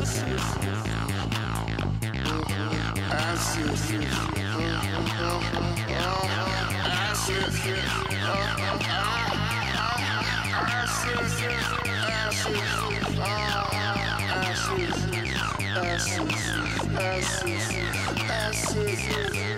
asses, asses, asses, asses.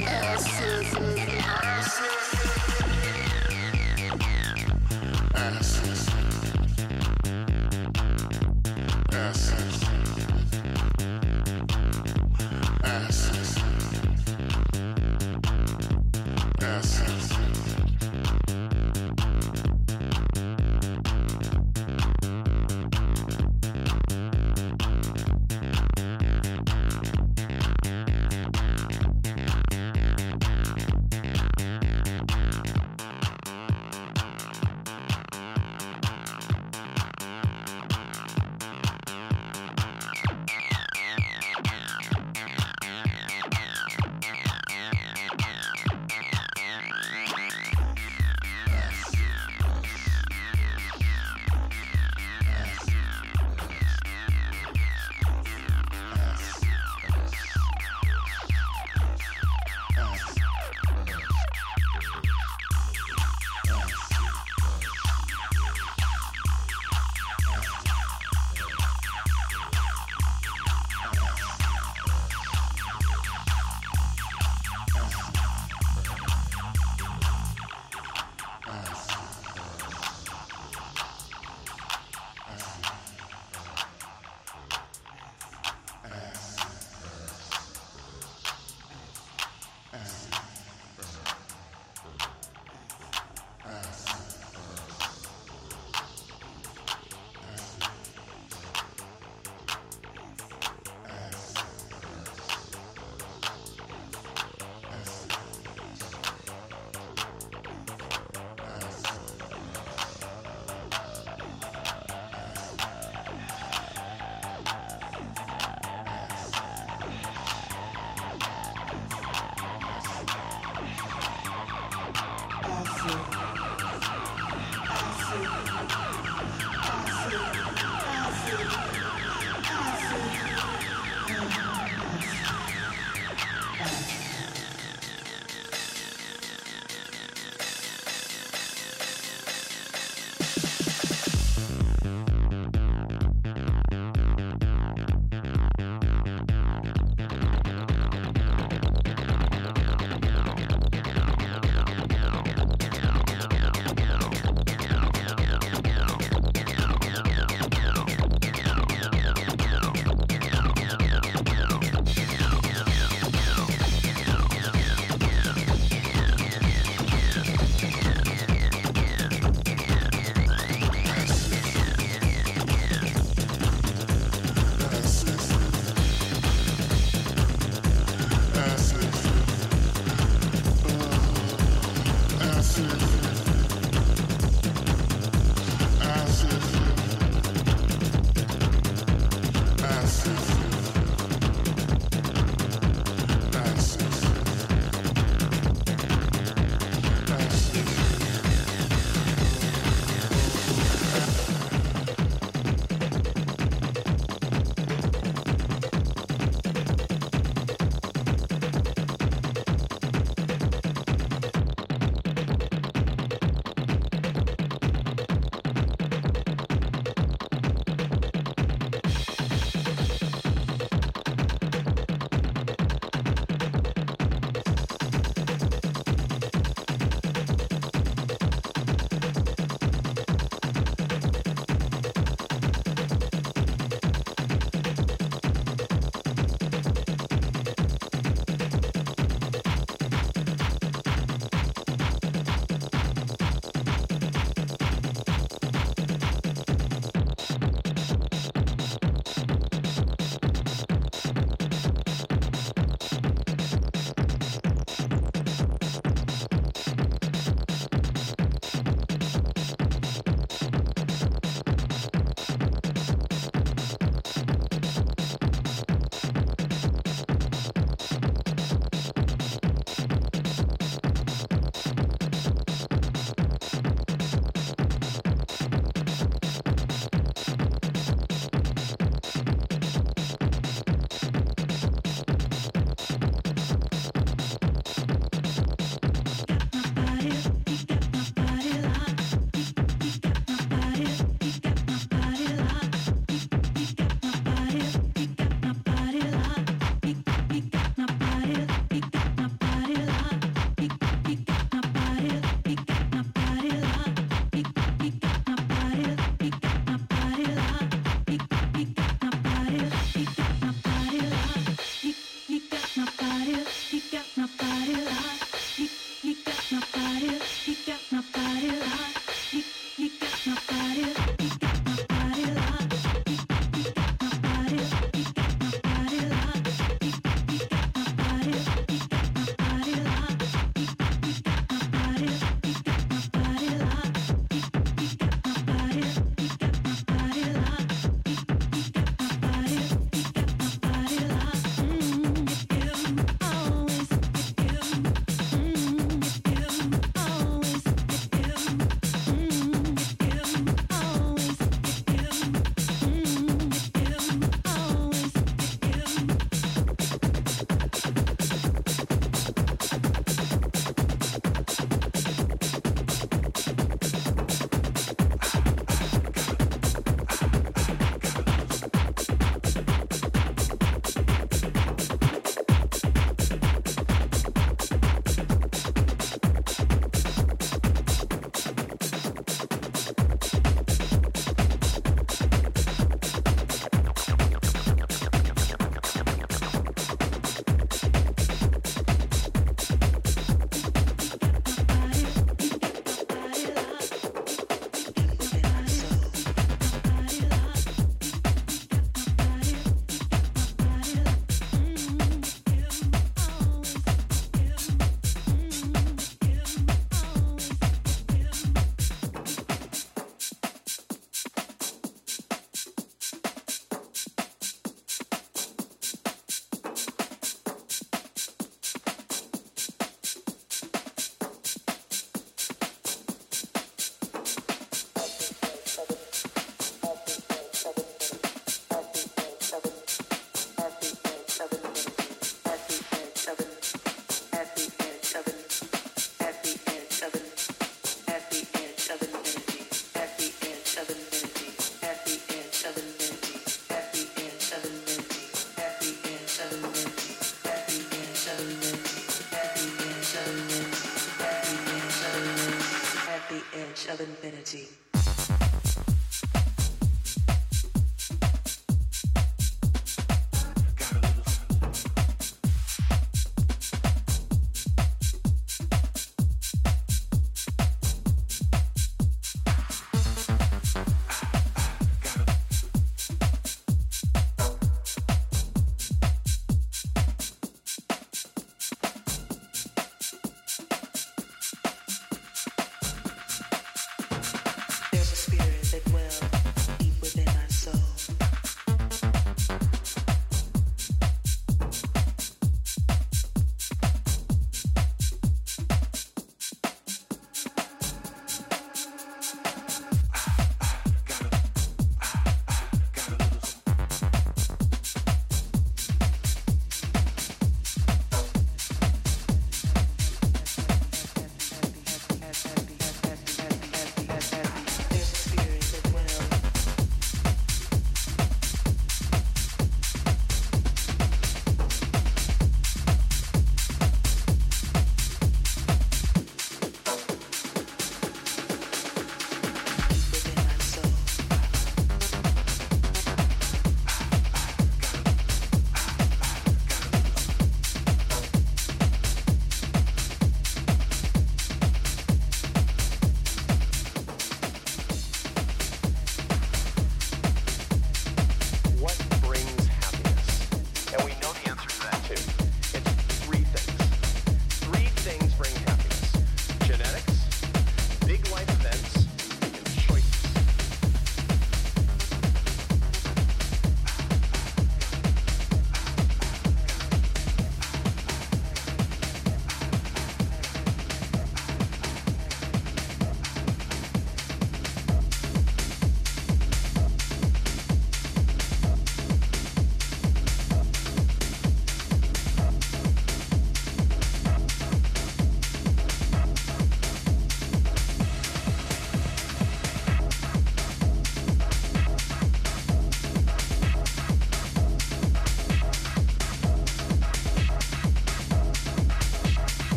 infinity.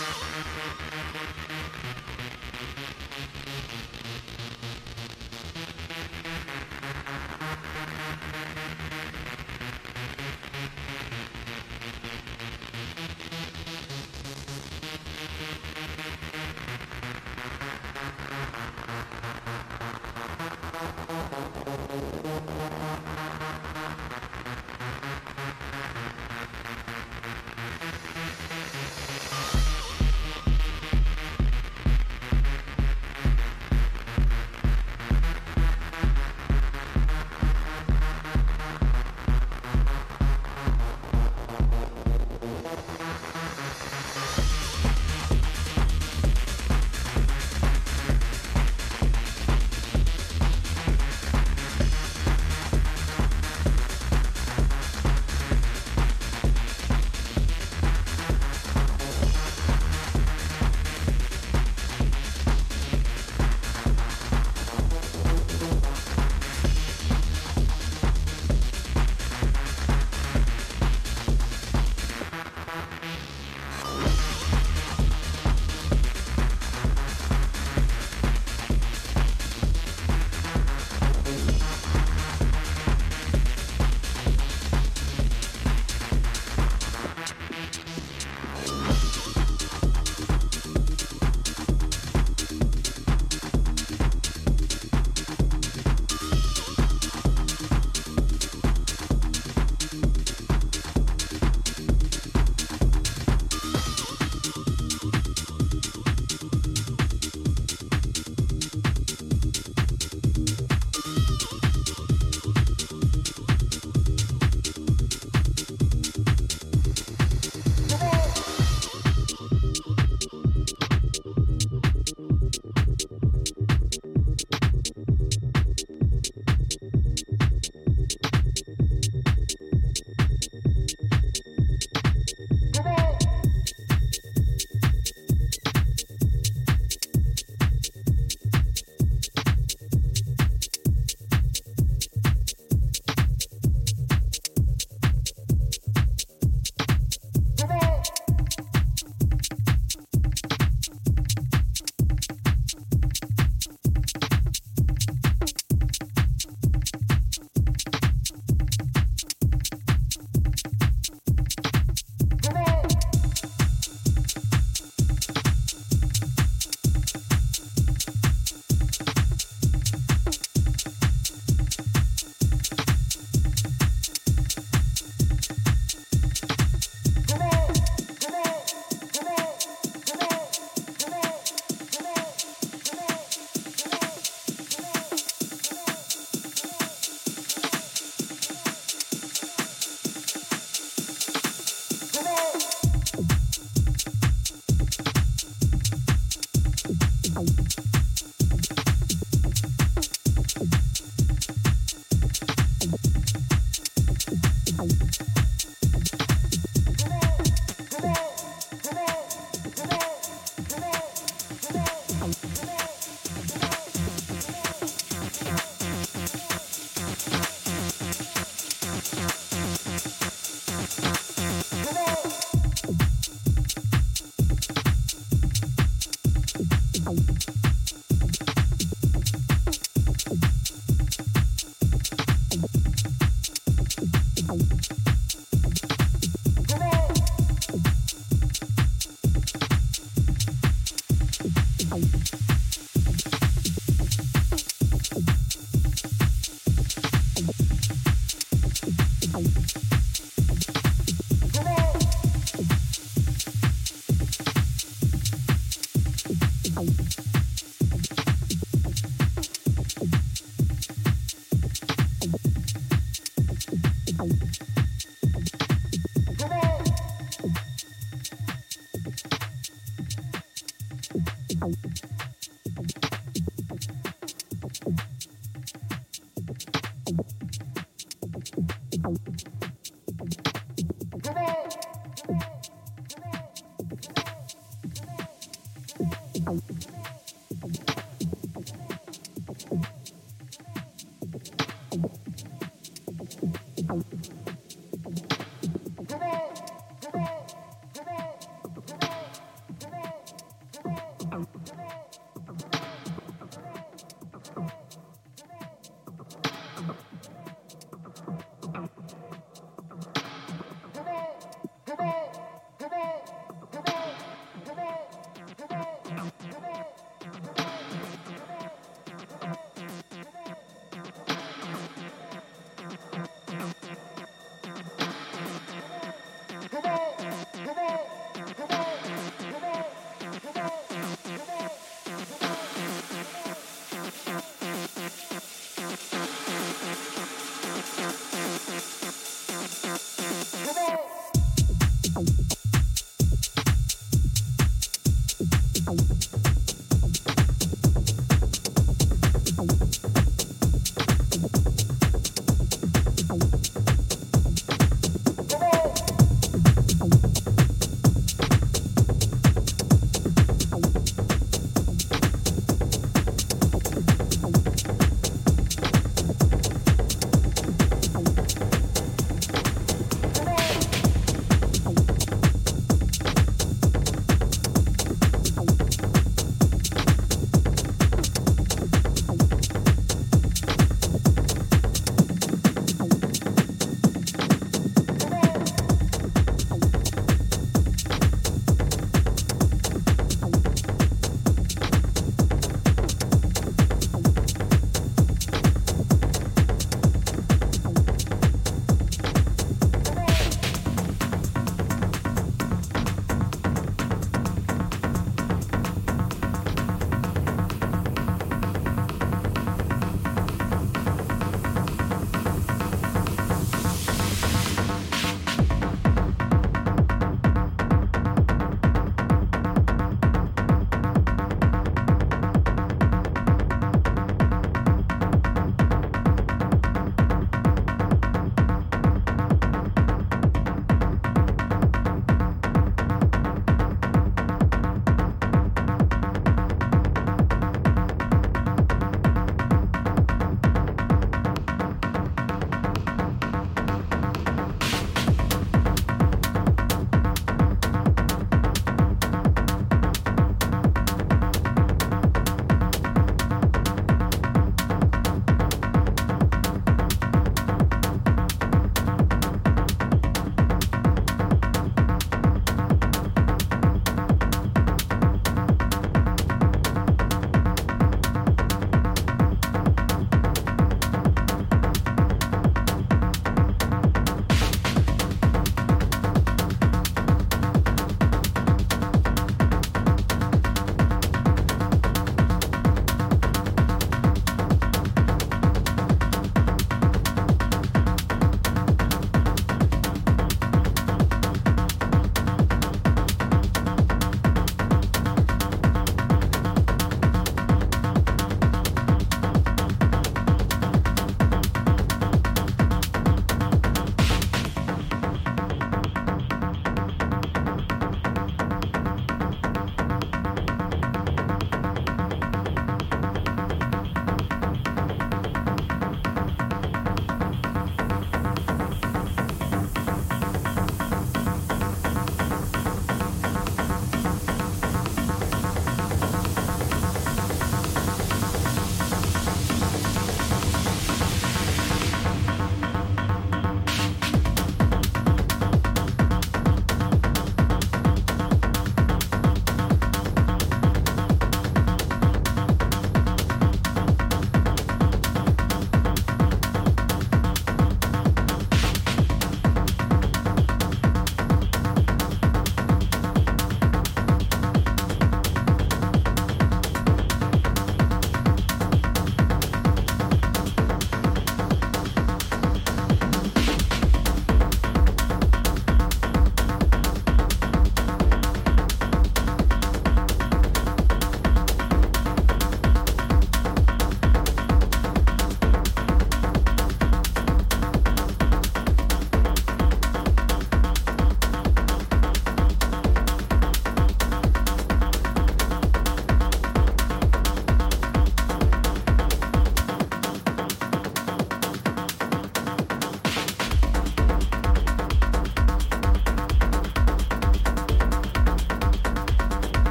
Yeah.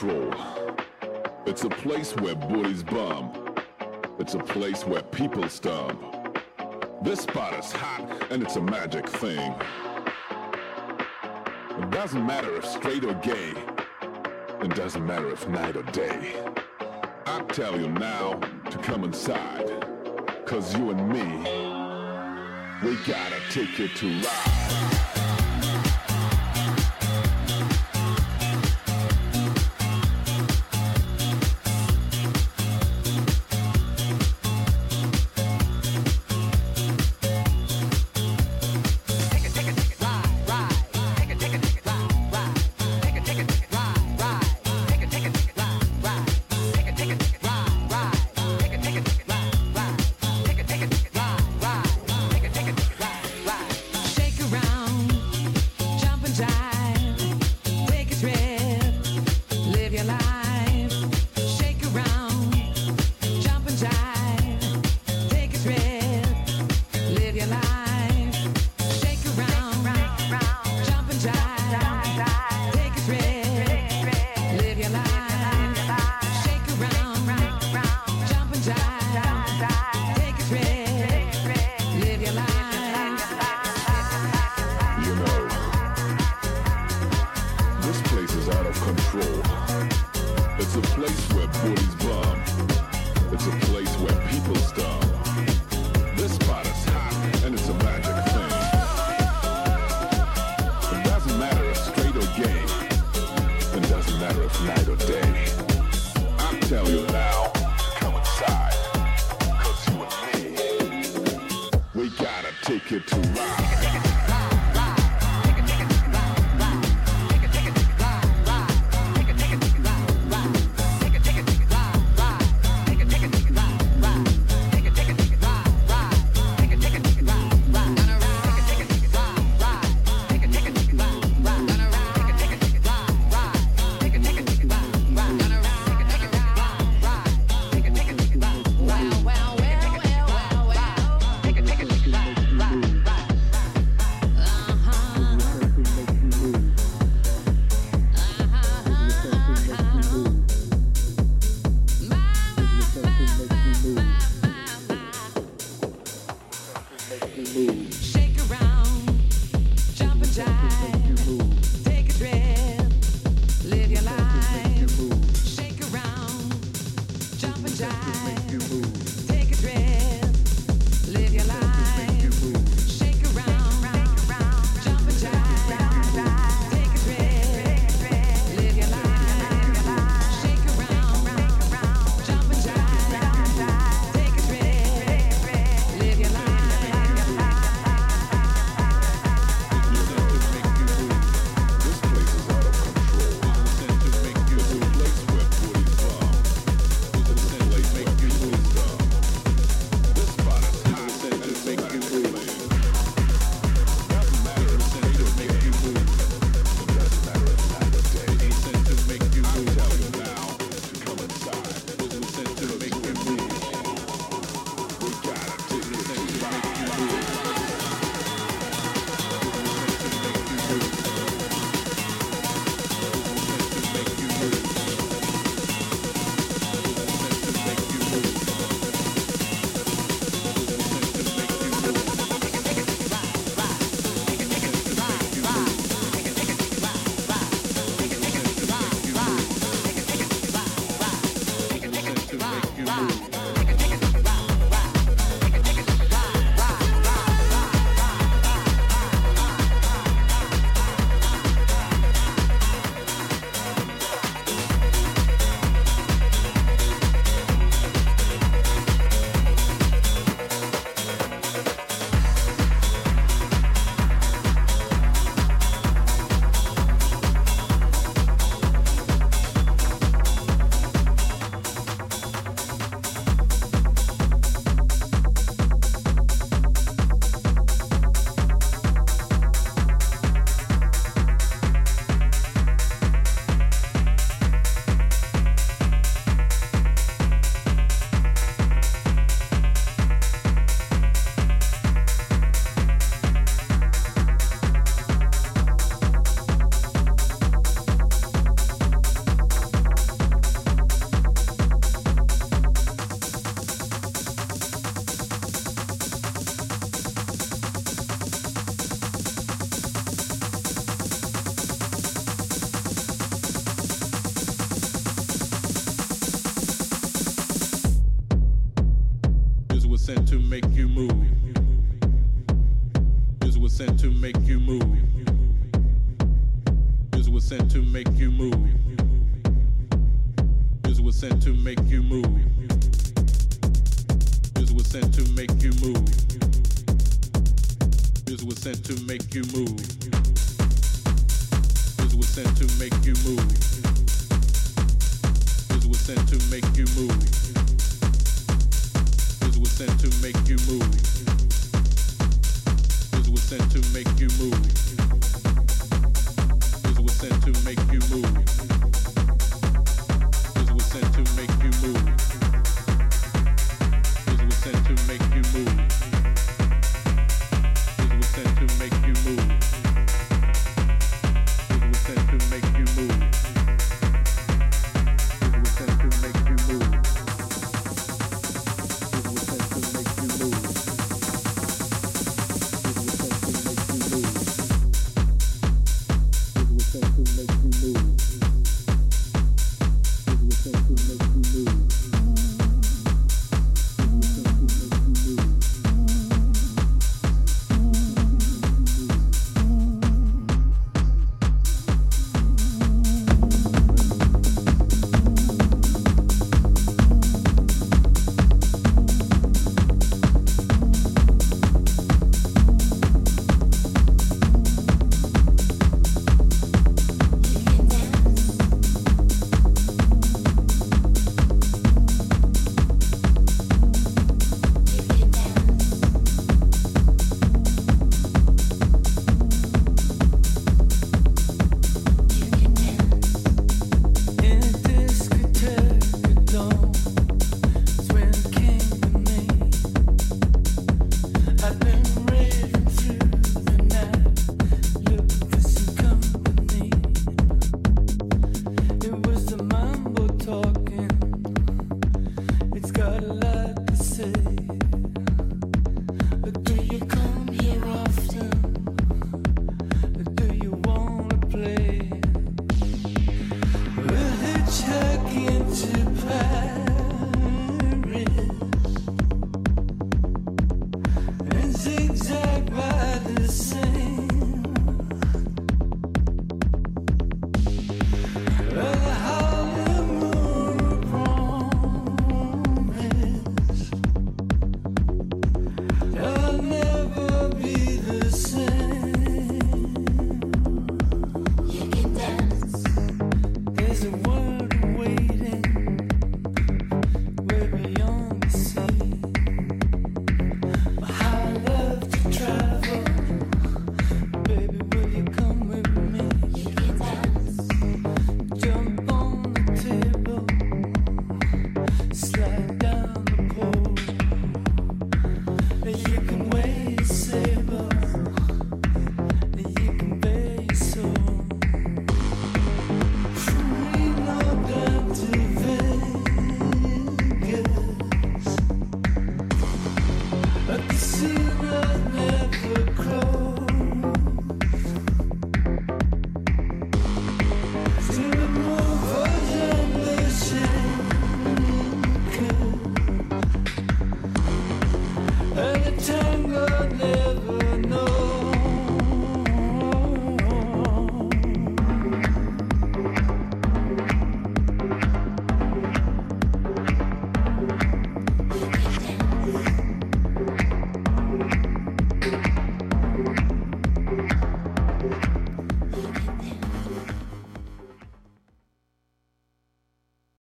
Control. It's a place where booties bum. It's a place where people stomp. This spot is hot and it's a magic thing. It doesn't matter if straight or gay. It doesn't matter if night or day. I tell you now to come inside. Cause you and me, we gotta take it to ride.